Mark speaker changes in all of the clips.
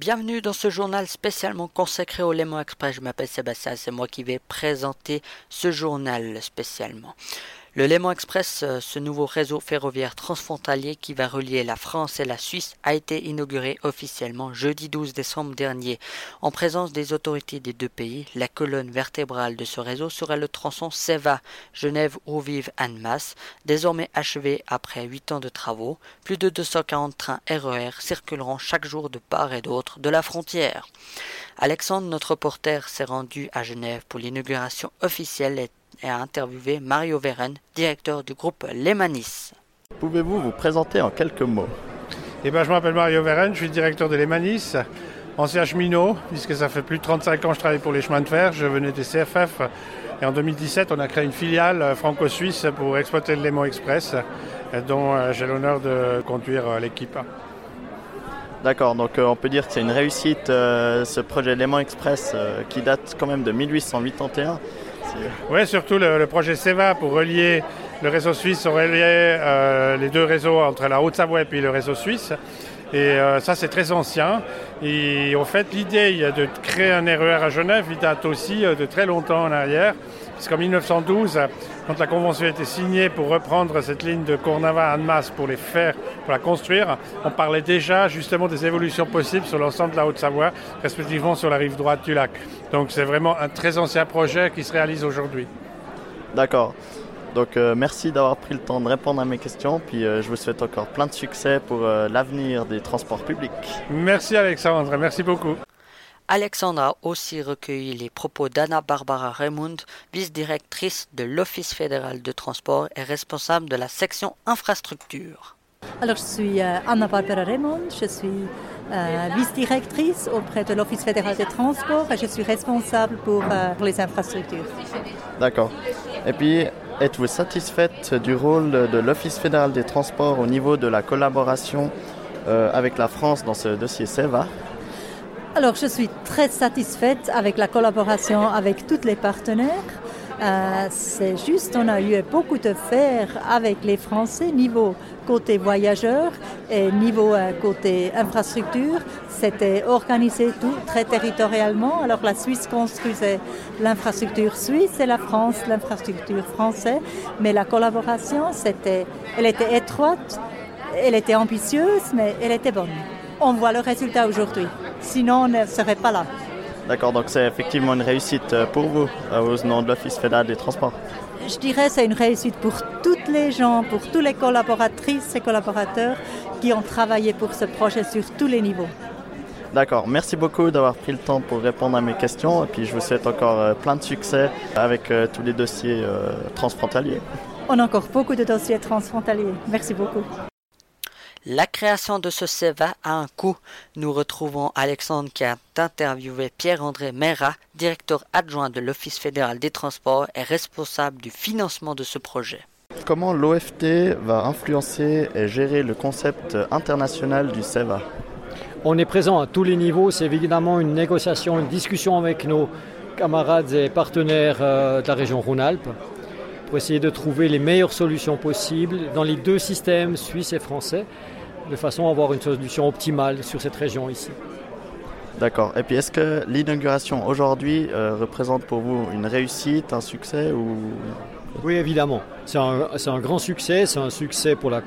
Speaker 1: Bienvenue dans ce journal spécialement consacré au Léman Express. Je m'appelle Sébastien, c'est moi qui vais présenter ce journal spécialement. Le Léman Express, euh, ce nouveau réseau ferroviaire transfrontalier qui va relier la France et la Suisse, a été inauguré officiellement jeudi 12 décembre dernier. En présence des autorités des deux pays, la colonne vertébrale de ce réseau sera le tronçon SEVA, Genève-Rouvive-Annemasse, désormais achevé après huit ans de travaux. Plus de 240 trains RER e circuleront chaque jour de part et d'autre de la frontière. Alexandre, notre reporter, s'est rendu à Genève pour l'inauguration officielle et a interviewé Mario Veren, directeur du groupe Lemanis.
Speaker 2: Pouvez-vous vous présenter en quelques mots?
Speaker 3: Eh ben, Je m'appelle Mario Veren, je suis directeur de Lemanis, ancien cheminot, puisque ça fait plus de 35 ans que je travaille pour les chemins de fer. Je venais des CFF et en 2017, on a créé une filiale franco-suisse pour exploiter le Léman Express, dont euh, j'ai l'honneur de conduire euh, l'équipe.
Speaker 2: D'accord, donc euh, on peut dire que c'est une réussite ce projet Léman Express qui date quand même de 1881
Speaker 3: oui, surtout le, projet SEVA pour relier le réseau suisse, relier euh, les deux réseaux entre la Haute-Savoie et le réseau suisse. Et euh, ça, c'est très ancien. Et en fait, l'idée de créer un RER e à Genève, il date aussi euh, de très longtemps en arrière. Puisqu'en 1912, quand la convention a été signée pour reprendre cette ligne de Cournava à Annemasse pour les faire, pour la construire, on parlait déjà justement des évolutions possibles sur l'ensemble de la Haute-Savoie, respectivement sur la rive droite du lac. Donc c'est vraiment un très ancien projet qui se réalise aujourd'hui.
Speaker 2: D'accord. Donc euh, merci d'avoir pris le temps de répondre à mes questions, puis euh, je vous souhaite encore plein de succès pour euh, l'avenir des transports publics.
Speaker 3: Merci Alexandre, merci beaucoup.
Speaker 1: Alexandre a aussi recueilli les propos d'Anna Barbara Raymond, vice-directrice de l'Office fédéral de transport et responsable de la section infrastructure.
Speaker 4: Alors je suis Anna Barbara Raymond, je suis vice-directrice auprès de l'Office fédéral de transport et je suis responsable pour, pour les infrastructures.
Speaker 2: D'accord. Et puis Êtes-vous satisfaite du rôle de l'Office fédéral des transports au niveau de la collaboration euh, avec la France dans ce dossier SEVA
Speaker 4: Alors, je suis très satisfaite avec la collaboration avec tous les partenaires. Euh, c'est juste, on a eu beaucoup de faire avec les Français niveau côté voyageurs et niveau euh, côté infrastructure. C'était organisé tout très territorialement. Alors la Suisse construisait l'infrastructure suisse et la France l'infrastructure française. Mais la collaboration, c'était, elle était étroite, elle était ambitieuse, mais elle était bonne. On voit le résultat aujourd'hui. Sinon, on ne serait pas là.
Speaker 2: D'accord, donc c'est effectivement une réussite euh, pour vous, euh, au nom de l'Office fédéral des transports.
Speaker 4: Je dirais que c'est une réussite pour toutes les gens, pour tous les collaboratrices et collaborateurs qui ont travaillé pour ce projet sur tous les niveaux.
Speaker 2: D'accord, merci beaucoup d'avoir pris le temps pour répondre à mes questions et puis je vous souhaite encore euh, plein de succès avec tous les dossiers transfrontaliers.
Speaker 4: On a encore beaucoup de dossiers transfrontaliers. Merci beaucoup.
Speaker 1: La création de ce SEVA a un coût. Nous retrouvons Alexandre qui a interviewé Pierre-André Mera, directeur adjoint de l'Office fédéral des transports et responsable du financement de ce projet.
Speaker 2: Comment l'OFT va influencer et gérer le concept international du SEVA
Speaker 5: On est présent à tous les niveaux. C'est évidemment une négociation, une discussion avec nos camarades et partenaires euh, de la région Rhône-Alpes pour essayer de trouver les meilleures solutions possibles dans les deux systèmes suisses et français, de façon à avoir une solution optimale sur cette région ici.
Speaker 2: D'accord. Et puis est-ce que l'inauguration aujourd'hui euh, représente pour vous une réussite, un succès ou...
Speaker 5: Oui, évidemment. C'est un, grand succès. C'est un succès pour la,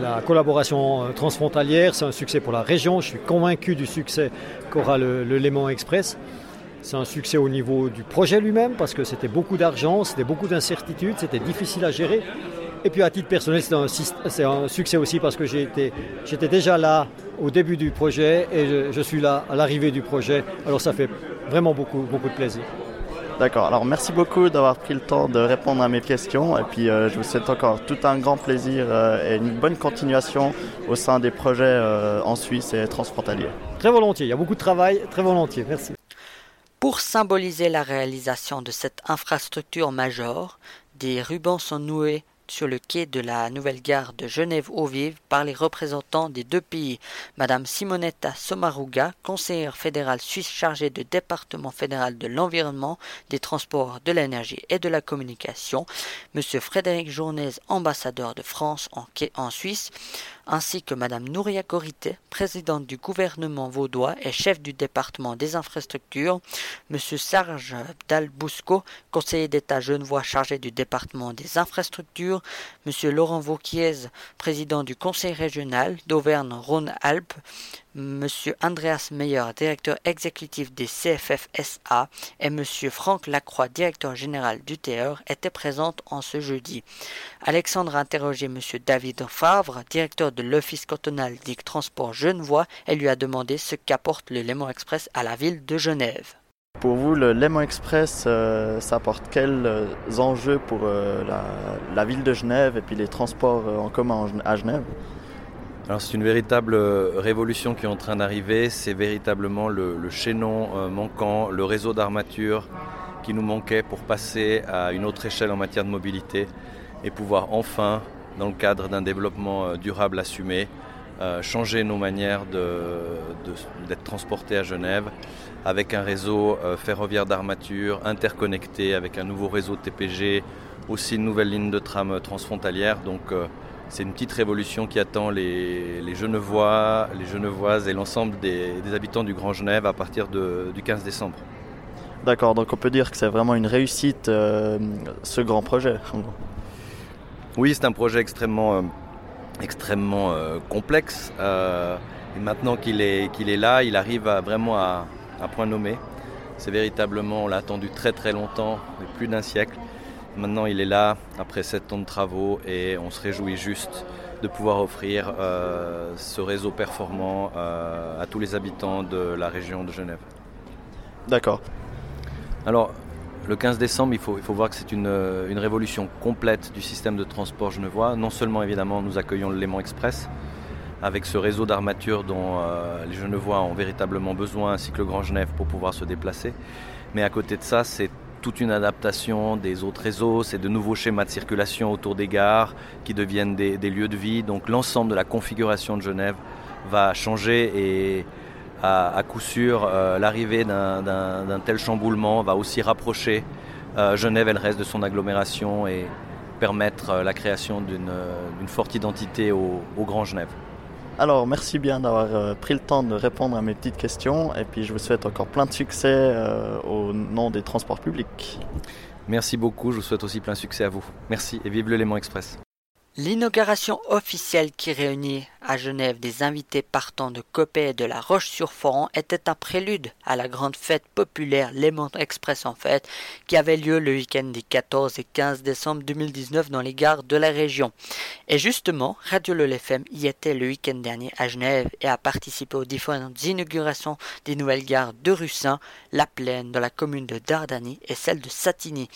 Speaker 5: la, collaboration euh, transfrontalière. C'est un succès pour la région. Je suis convaincu du succès qu'aura le, le Léman Express. C'est un succès au niveau du projet lui-même parce que c'était beaucoup d'argent, c'était beaucoup d'incertitudes, c'était difficile à gérer. Et puis à titre personnel, c'est un, succès aussi parce que j'étais déjà là au début du projet et je, suis là à l'arrivée du projet. Alors ça fait vraiment beaucoup, beaucoup de plaisir.
Speaker 2: D'accord, alors merci beaucoup d'avoir pris le temps de répondre à mes questions et puis euh, je vous souhaite encore tout un grand plaisir euh, et une bonne continuation au sein des projets euh, en Suisse et transfrontaliers.
Speaker 5: Très volontiers, il y a beaucoup de travail, très volontiers, merci.
Speaker 1: Pour symboliser la réalisation de cette infrastructure majeure, des rubans sont noués sur le quai de la nouvelle gare de Genève-Eau-Vive par les représentants des deux pays, Madame Simonetta Sommaruga, conseillère fédérale suisse chargée du département fédéral de l'environnement, des transports, de l'énergie et de la communication, Monsieur Frédéric Journaise, ambassadeur de France en, en Suisse, ainsi que Madame Nouria Corité, présidente du gouvernement vaudois et chef du département des infrastructures, Monsieur Serge Dalbousco, conseiller d'État genevois chargé du département des infrastructures, Monsieur Laurent Vauquiez, président du conseil régional d'Auvergne-Rhône-Alpes, Monsieur Andreas Meyer, directeur exécutif des CFFSA, et Monsieur Franck Lacroix, directeur général du TER, étaient présentes en ce jeudi. Alexandre a interrogé Monsieur David Favre, directeur de l'Office cantonal des transports genevois, et lui a demandé ce qu'apporte le Léman Express à la ville de Genève.
Speaker 2: Pour vous, le Léman Express, euh, ça apporte quels euh, enjeux pour euh, la, ville de Genève et puis les transports en commun à Genève?
Speaker 6: C'est une véritable euh, révolution qui est en train d'arriver. C'est véritablement le, chaînon euh, manquant, le réseau d'armature qui nous manquait pour passer à une autre échelle en matière de mobilité et pouvoir enfin, dans le cadre d'un développement euh, durable assumé, changer nos manières d'être transportés à Genève avec un réseau ferroviaire d'armature interconnecté, avec un nouveau réseau TPG, aussi une nouvelle ligne de tram transfrontalière. Donc c'est une petite révolution qui attend les, Genevois, les Genevoises et l'ensemble des, habitants du Grand Genève à partir du 15 décembre.
Speaker 2: D'accord, donc on peut dire que c'est vraiment une réussite euh, ce grand projet.
Speaker 6: Oui, c'est un projet extrêmement, euh, extrêmement euh, complexe. et maintenant qu'il est, qu'il est là, il arrive à, vraiment à, à point nommé. C'est véritablement, on l'a attendu très très longtemps, plus d'un siècle. Maintenant, il est là après 7 ans de travaux et on se réjouit juste de pouvoir offrir euh, ce réseau performant euh, à tous les habitants de la région de Genève.
Speaker 2: D'accord.
Speaker 6: Alors, le 15 décembre, il faut, il faut voir que c'est une, une, révolution complète du système de transport genevois. Non seulement, évidemment, nous accueillons le Léman Express, avec ce réseau d'armature dont euh, les Genevois ont véritablement besoin, ainsi que le Grand Genève, pour pouvoir se déplacer. Mais à côté de ça, c'est toute une adaptation des autres réseaux, c'est de nouveaux schémas de circulation autour des gares qui deviennent des, lieux de vie. Donc l'ensemble de la configuration de Genève va changer et à, coup sûr, euh, l'arrivée d'un tel chamboulement va aussi rapprocher euh, Genève et le reste de son agglomération et permettre euh, la création d'une forte identité au Grand Genève.
Speaker 2: Alors, merci bien d'avoir euh, pris le temps de répondre à mes petites questions et puis je vous souhaite encore plein de succès euh, au nom des transports publics.
Speaker 6: Merci beaucoup, je vous souhaite aussi plein de succès à vous. Merci et vive le Léman Express.
Speaker 1: L'inauguration officielle qui réunit à Genève des invités partant de Copé et de la Roche-sur-Foron était un prélude à la grande fête populaire Léman Express en fête qui avait lieu le week-end des 14 et 15 décembre 2019 dans les gares de la région. Et justement, Radio Le FM y était le week-end dernier à Genève et a participé aux différentes inaugurations des nouvelles gares de Russin, La Plaine dans la commune de Dardani et celle de Satigny.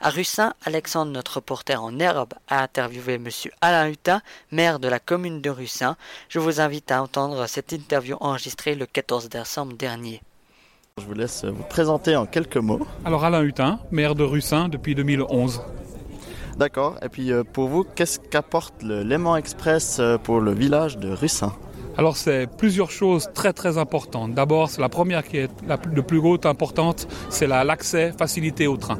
Speaker 1: À Russin, Alexandre, notre reporter en herbe, a interviewé Alain Hutin, maire de la commune de Russin, je vous invite à entendre cette interview enregistrée le 14 décembre dernier.
Speaker 2: Je vous laisse vous présenter en quelques mots.
Speaker 7: Alors Alain Hutin, maire de Russin depuis 2011.
Speaker 2: D'accord. Et puis euh, pour vous, qu'est-ce qu'apporte le Léman Express euh, pour le village de Russin?
Speaker 7: Alors c'est plusieurs choses très très importantes. D'abord, c'est la première qui est la plus, haute importante, c'est l'accès facilité au train.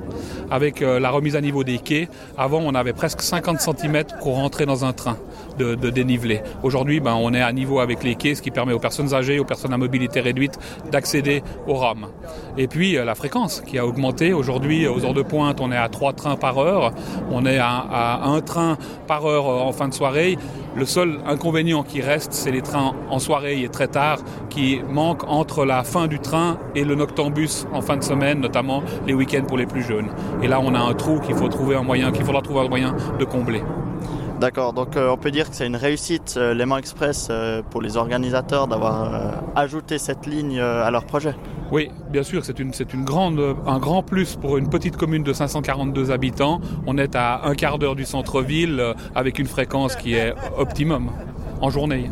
Speaker 7: Avec euh, la remise à niveau des quais, avant on avait presque 50 cm pour rentrer dans un train de, de dénivelé. Aujourd'hui, ben, on est à niveau avec les quais, ce qui permet aux personnes âgées, aux personnes à mobilité réduite d'accéder aux rames. Et puis euh, la fréquence qui a augmenté. Aujourd'hui, aux heures de pointe, on est à 3 trains par heure. On est à, à un train par heure euh, en fin de soirée. Le seul inconvénient qui reste, c'est les trains en soirée et très tard qui manquent entre la fin du train et le noctambus en fin de semaine, notamment les week-ends pour les plus jeunes. Et là, on a un trou qu'il faut trouver un moyen, qu'il faudra trouver un moyen de combler.
Speaker 2: D'accord, donc euh, on peut dire que c'est une réussite, euh, Léman Express, euh, pour les organisateurs d'avoir euh, ajouté cette ligne à leur projet.
Speaker 7: Oui, bien sûr, c'est une, une grande, un grand plus pour une petite commune de 542 habitants. On est à un quart d'heure du centre-ville euh, avec une fréquence qui est optimum en journée.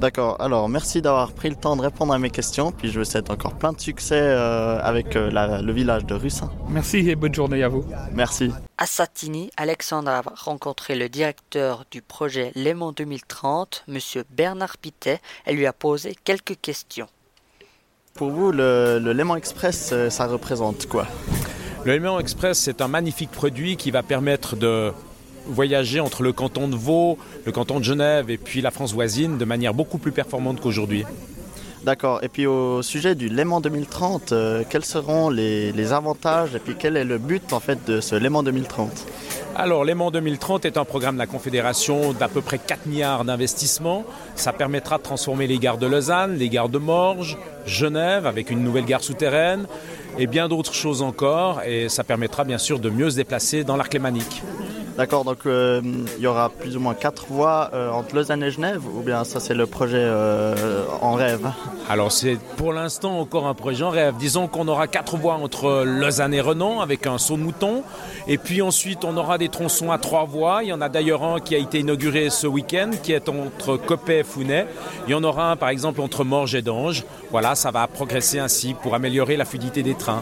Speaker 2: D'accord, alors merci d'avoir pris le temps de répondre à mes questions, puis je vous souhaite encore plein de succès euh, avec euh, la, le village de Russin.
Speaker 7: Merci et bonne journée à vous.
Speaker 2: Merci.
Speaker 1: À Satigny, Alexandre a rencontré le directeur du projet Léman 2030, M. Bernard Pitet, et lui a posé quelques questions.
Speaker 2: Pour vous, le, le Léman Express, euh, ça représente quoi?
Speaker 8: Le Léman Express, c'est un magnifique produit qui va permettre de voyager entre le canton de Vaud, le canton de Genève et puis la France voisine de manière beaucoup plus performante qu'aujourd'hui.
Speaker 2: D'accord. Et puis au sujet du Léman 2030, euh, quels seront les, les, avantages et puis quel est le but en fait de ce Léman 2030
Speaker 8: alors, Léman 2030 est un programme de la Confédération d'à peu près 4 milliards d'investissements. Ça permettra de transformer les gares de Lausanne, les gares de Morges, Genève, avec une nouvelle gare souterraine, et bien d'autres choses encore. Et ça permettra bien sûr de mieux se déplacer dans l'arc lémanique.
Speaker 2: D'accord, donc euh, il y aura plus ou moins quatre voies euh, entre Lausanne et Genève, ou bien ça c'est le projet euh, en rêve?
Speaker 8: Alors c'est pour l'instant encore un projet en rêve. Disons qu'on aura quatre voies entre Lausanne et Renan avec un saut de mouton, et puis ensuite on aura des tronçons à trois voies. Il y en a d'ailleurs un qui a été inauguré ce week-end, qui est entre Copet et Founet. Il y en aura un par exemple entre Morges et Dange. Voilà, ça va progresser ainsi pour améliorer la fluidité des trains.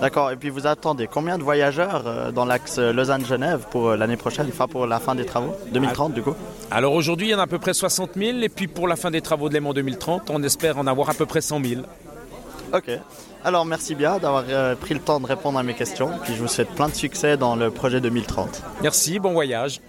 Speaker 2: D'accord. Et puis vous attendez combien de voyageurs euh, dans l'axe Lausanne-Genève pour euh, l'année prochaine, enfin pour la fin des travaux? 2030 du coup
Speaker 8: Alors aujourd'hui, il y en a à peu près 60 000. Et puis pour la fin des travaux de Léman 2030, on espère en avoir à peu près 100 000.
Speaker 2: Ok. Alors merci bien d'avoir euh, pris le temps de répondre à mes questions. Puis je vous souhaite plein de succès dans le projet 2030.
Speaker 8: Merci, bon voyage.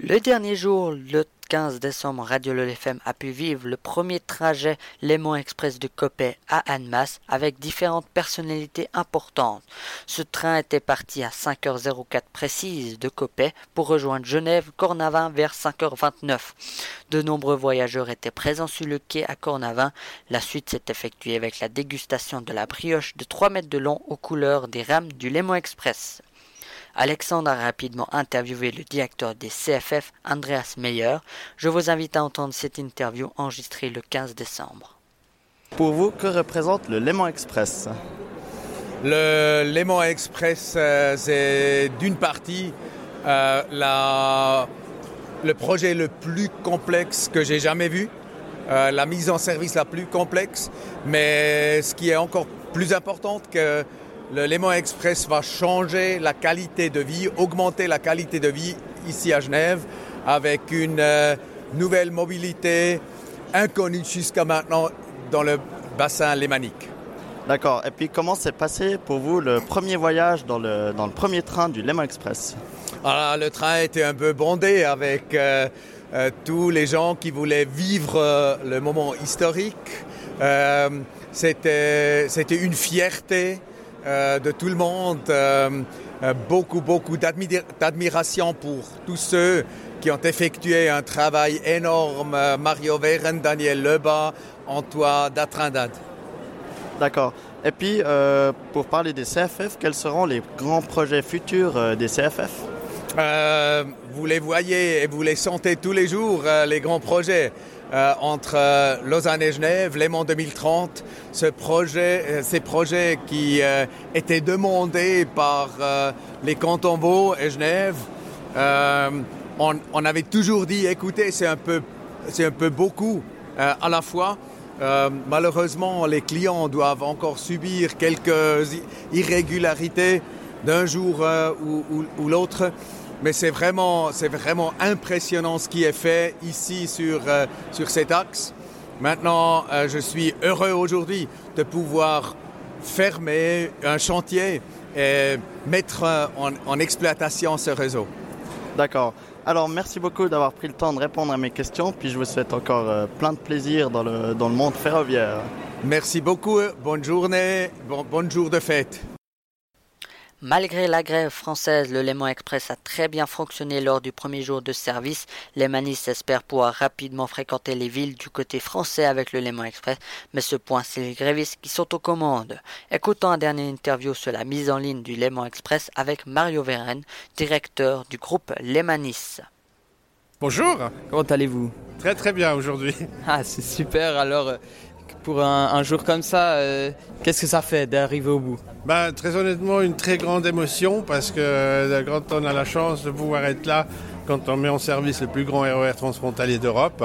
Speaker 1: Le dernier jour, le 15 décembre, Radio LFM a pu vivre le premier trajet Léman Express de Copet à Annemasse avec différentes personnalités importantes. Ce train était parti à 5h04 précise de Copet pour rejoindre Genève, Cornavin vers 5h29. De nombreux voyageurs étaient présents sur le quai à Cornavin. La suite s'est effectuée avec la dégustation de la brioche de 3 mètres de long aux couleurs des rames du Léman Express. Alexandre a rapidement interviewé le directeur des CFF, Andreas Meyer. Je vous invite à entendre cette interview enregistrée le 15 décembre.
Speaker 2: Pour vous, que représente le Léman Express?
Speaker 9: Le Léman Express, euh, c'est d'une partie euh, la, le projet le plus complexe que j'ai jamais vu, euh, la mise en service la plus complexe, mais ce qui est encore plus important que le Léman Express va changer la qualité de vie, augmenter la qualité de vie ici à Genève avec une euh, nouvelle mobilité inconnue jusqu'à maintenant dans le bassin lémanique.
Speaker 2: D'accord. Et puis comment s'est passé pour vous le premier voyage dans le, dans le premier train du Léman Express?
Speaker 9: Alors, Le train était un peu bondé avec euh, euh, tous les gens qui voulaient vivre le moment historique. C'était une fierté de tout le monde, euh, euh, beaucoup, beaucoup d'admiration pour tous ceux qui ont effectué un travail énorme, Mario Veren, Daniel Lebas, Antoine Datrindad.
Speaker 2: D'accord. Et puis, euh, pour parler des CFF, quels seront les grands projets futurs euh, des CFF
Speaker 9: euh, Vous les voyez et vous les sentez tous les jours, les grands projets. Euh, entre euh, Lausanne et Genève, Léman 2030, ce projet, euh, ces projets qui euh, étaient demandés par les cantons Vaud et Genève, on, on avait toujours dit, écoutez, c'est un peu, c'est un peu beaucoup à la fois. Euh, malheureusement, les clients doivent encore subir quelques irrégularités d'un jour ou, ou, ou l'autre mais c'est vraiment, vraiment impressionnant ce qui est fait ici sur, euh, sur cet axe. Maintenant, euh, je suis heureux aujourd'hui de pouvoir fermer un chantier et mettre en, en exploitation ce réseau.
Speaker 2: D'accord. Alors, merci beaucoup d'avoir pris le temps de répondre à mes questions, puis je vous souhaite encore euh, plein de plaisir dans le, dans le monde ferroviaire.
Speaker 9: Merci beaucoup, bonne journée, bon, bonne jour de fête.
Speaker 1: Malgré la grève française, le Léman Express a très bien fonctionné lors du premier jour de service. Les manistes espèrent pouvoir rapidement fréquenter les villes du côté français avec le Léman Express, mais ce point, c'est les grévistes qui sont aux commandes. Écoutons un dernier interview sur la mise en ligne du Léman Express avec Mario Veren, directeur du groupe Lémanis.
Speaker 10: Bonjour
Speaker 11: Comment allez-vous?
Speaker 10: Très très bien aujourd'hui.
Speaker 11: Ah c'est super alors pour un, jour comme ça, euh, qu'est-ce que ça fait d'arriver au bout?
Speaker 10: Ben, Très honnêtement, une très grande émotion parce que euh, quand on a la chance de pouvoir être là, quand on met en service le plus grand RER transfrontalier d'Europe,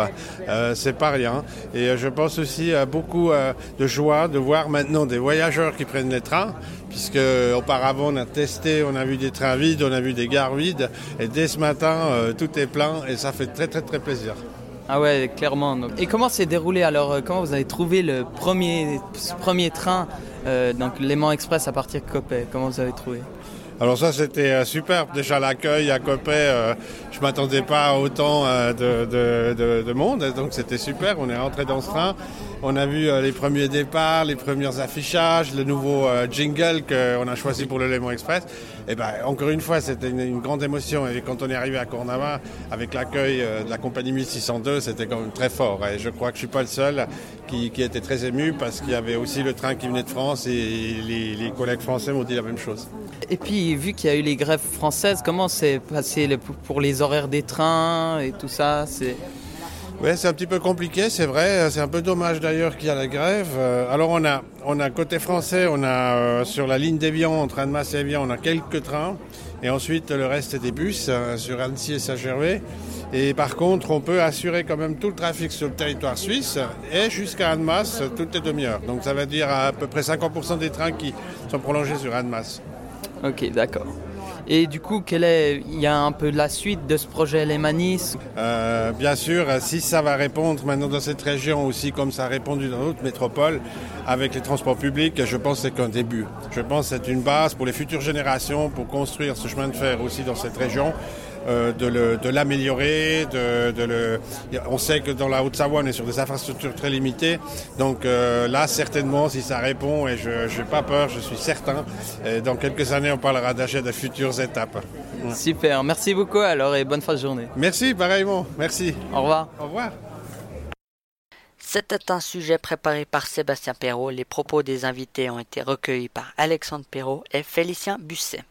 Speaker 10: euh, c'est pas rien. Et je pense aussi à beaucoup de joie de voir maintenant des voyageurs qui prennent les trains, puisque auparavant on a testé, on a vu des trains vides, on a vu des gares vides, et dès ce matin tout est plein et ça fait très très très plaisir.
Speaker 11: Ah ouais, clairement. Donc. Et comment s'est déroulé alors euh, Comment vous avez trouvé le premier, premier train, euh, donc Léman Express à partir de Copet? Comment vous avez trouvé?
Speaker 10: Alors ça c'était euh, super. Déjà l'accueil à Copé, euh, je m'attendais pas à autant euh, de, de, monde, donc c'était super. On est rentré dans ce train, on a vu les premiers départs, les premiers affichages, le nouveau jingle qu'on a choisi pour le Léman Express. Et ben encore une fois c'était une, grande émotion et quand on est arrivé à Cournama avec l'accueil de la compagnie 1602, c'était quand même très fort. Et je crois que je suis pas le seul qui, était très ému parce qu'il y avait aussi le train qui venait de France et les, collègues français m'ont dit la même chose.
Speaker 11: Et puis, vu qu'il y a eu les grèves françaises, comment s'est passé pour les horaires des trains et tout ça?
Speaker 10: Oui, c'est un petit peu compliqué, c'est vrai. C'est un peu dommage d'ailleurs qu'il y a la grève. Euh, alors on a, on a côté français, on a euh, sur la ligne d'Evian, entre Annemasse et Evian, on a quelques trains. Et ensuite le reste est des bus euh, sur Annecy et Saint-Gervais. Et par contre, on peut assurer quand même tout le trafic sur le territoire suisse et jusqu'à Annemasse toutes les demi-heures. Donc ça veut dire à, peu près 50% des trains qui sont prolongés sur Annemasse.
Speaker 11: Ok, d'accord. Et du coup, quel est, il y a un peu la suite de ce projet Les Manis
Speaker 10: euh, Bien sûr, si ça va répondre maintenant dans cette région aussi comme ça a répondu dans d'autres métropoles avec les transports publics, je pense que c'est qu'un début. Je pense que c'est une base pour les futures générations pour construire ce chemin de fer aussi dans cette région. Euh, de l'améliorer. De, de, le... On sait que dans la Haute-Savoie, on est sur des infrastructures très limitées. Donc euh, là, certainement, si ça répond, et je n'ai pas peur, je suis certain, et dans quelques années, on parlera d'achat de futures étapes.
Speaker 11: Super, merci beaucoup alors et bonne fin de journée.
Speaker 10: Merci, pareillement, merci.
Speaker 11: Au revoir.
Speaker 10: Au revoir.
Speaker 1: C'était un sujet préparé par Sébastien Perrault. Les propos des invités ont été recueillis par Alexandre Perrault et Félicien Busset.